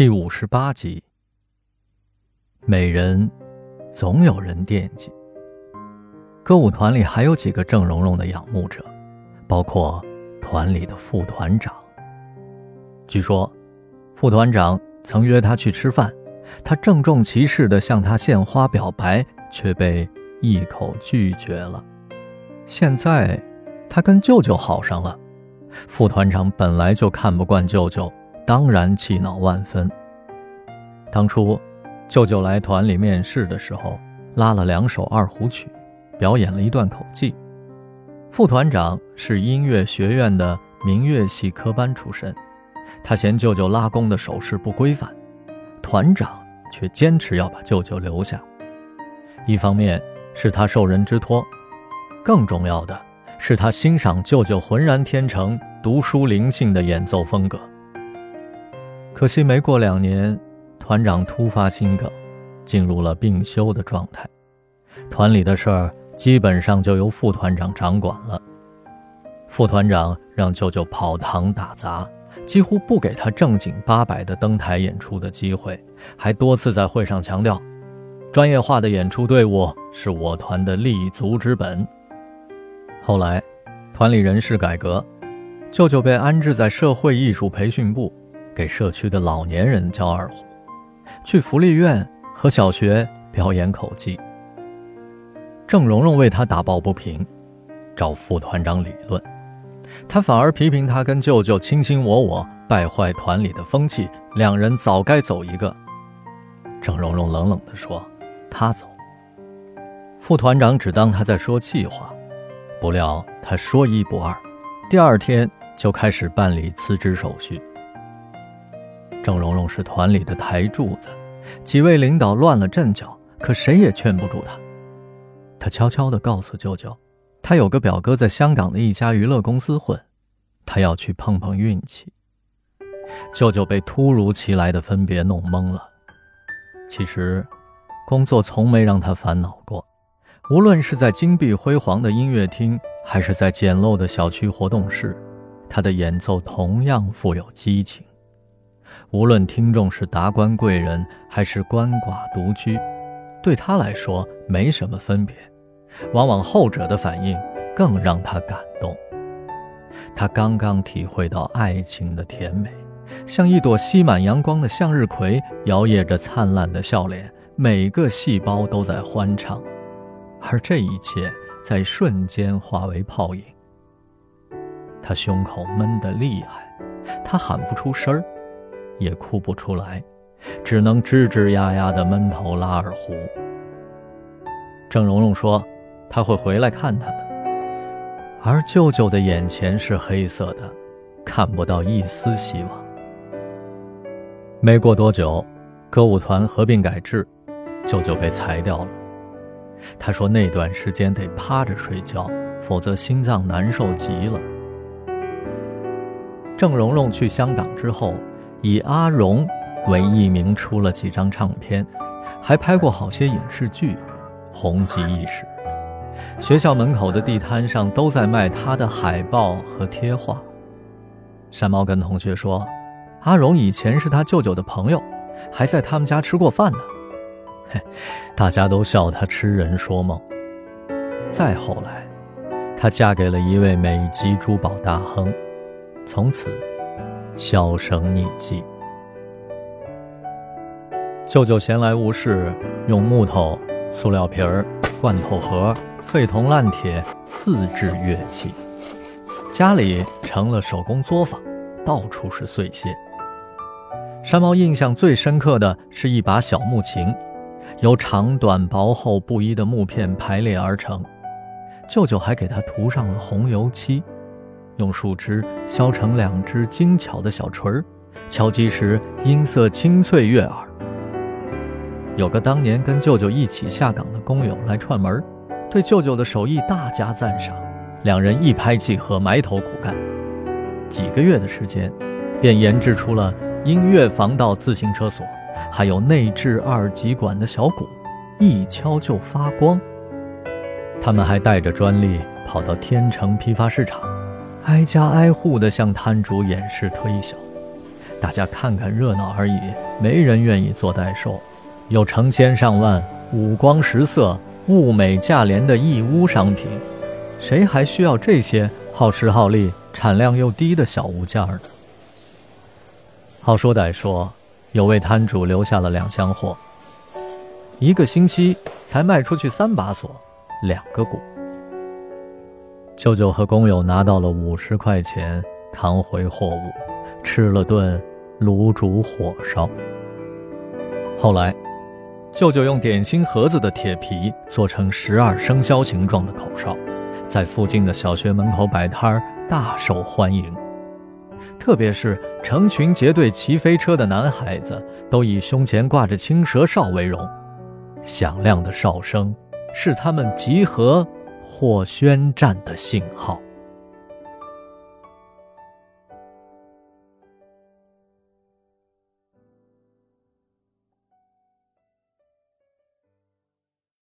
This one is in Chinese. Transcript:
第五十八集，美人总有人惦记。歌舞团里还有几个郑蓉蓉的仰慕者，包括团里的副团长。据说，副团长曾约她去吃饭，她郑重其事地向他献花表白，却被一口拒绝了。现在，她跟舅舅好上了，副团长本来就看不惯舅舅。当然气恼万分。当初，舅舅来团里面试的时候，拉了两首二胡曲，表演了一段口技。副团长是音乐学院的民乐系科班出身，他嫌舅舅拉弓的手势不规范，团长却坚持要把舅舅留下。一方面是他受人之托，更重要的是他欣赏舅舅浑然天成、读书灵性的演奏风格。可惜没过两年，团长突发心梗，进入了病休的状态。团里的事儿基本上就由副团长掌管了。副团长让舅舅跑堂打杂，几乎不给他正经八百的登台演出的机会，还多次在会上强调，专业化的演出队伍是我团的立足之本。后来，团里人事改革，舅舅被安置在社会艺术培训部。给社区的老年人教二胡，去福利院和小学表演口技。郑蓉蓉为他打抱不平，找副团长理论，他反而批评他跟舅舅卿卿我我，败坏团里的风气，两人早该走一个。郑蓉蓉冷冷地说：“他走。”副团长只当他在说气话，不料他说一不二，第二天就开始办理辞职手续。郑蓉蓉是团里的台柱子，几位领导乱了阵脚，可谁也劝不住她。她悄悄地告诉舅舅，她有个表哥在香港的一家娱乐公司混，她要去碰碰运气。舅舅被突如其来的分别弄懵了。其实，工作从没让他烦恼过，无论是在金碧辉煌的音乐厅，还是在简陋的小区活动室，他的演奏同样富有激情。无论听众是达官贵人还是鳏寡独居，对他来说没什么分别。往往后者的反应更让他感动。他刚刚体会到爱情的甜美，像一朵吸满阳光的向日葵，摇曳着灿烂的笑脸，每个细胞都在欢唱。而这一切在瞬间化为泡影。他胸口闷得厉害，他喊不出声儿。也哭不出来，只能吱吱呀呀地闷头拉二胡。郑蓉蓉说：“他会回来看他的。”而舅舅的眼前是黑色的，看不到一丝希望。没过多久，歌舞团合并改制，舅舅被裁掉了。他说那段时间得趴着睡觉，否则心脏难受极了。郑蓉蓉去香港之后。以阿荣为艺名出了几张唱片，还拍过好些影视剧，红极一时。学校门口的地摊上都在卖他的海报和贴画。山猫跟同学说，阿荣以前是他舅舅的朋友，还在他们家吃过饭呢。嘿，大家都笑他痴人说梦。再后来，她嫁给了一位美籍珠宝大亨，从此。销声匿迹。舅舅闲来无事，用木头、塑料瓶儿、罐头盒、废铜烂铁自制乐器，家里成了手工作坊，到处是碎屑。山猫印象最深刻的是一把小木琴，由长短薄厚不一的木片排列而成，舅舅还给它涂上了红油漆。用树枝削成两只精巧的小锤儿，敲击时音色清脆悦耳。有个当年跟舅舅一起下岗的工友来串门，对舅舅的手艺大加赞赏，两人一拍即合，埋头苦干。几个月的时间，便研制出了音乐防盗自行车锁，还有内置二极管的小鼓，一敲就发光。他们还带着专利跑到天成批发市场。挨家挨户地向摊主演示推销，大家看看热闹而已，没人愿意做代售。有成千上万、五光十色、物美价廉的义乌商品，谁还需要这些耗时耗力、产量又低的小物件呢？好说歹说，有位摊主留下了两箱货，一个星期才卖出去三把锁，两个鼓。舅舅和工友拿到了五十块钱，扛回货物，吃了顿卤煮火烧。后来。舅舅用点心盒子的铁皮做成十二生肖形状的口哨，在附近的小学门口摆摊儿，大受欢迎。特别是成群结队骑飞车的男孩子，都以胸前挂着青蛇哨为荣。响亮的哨声是他们集合或宣战的信号。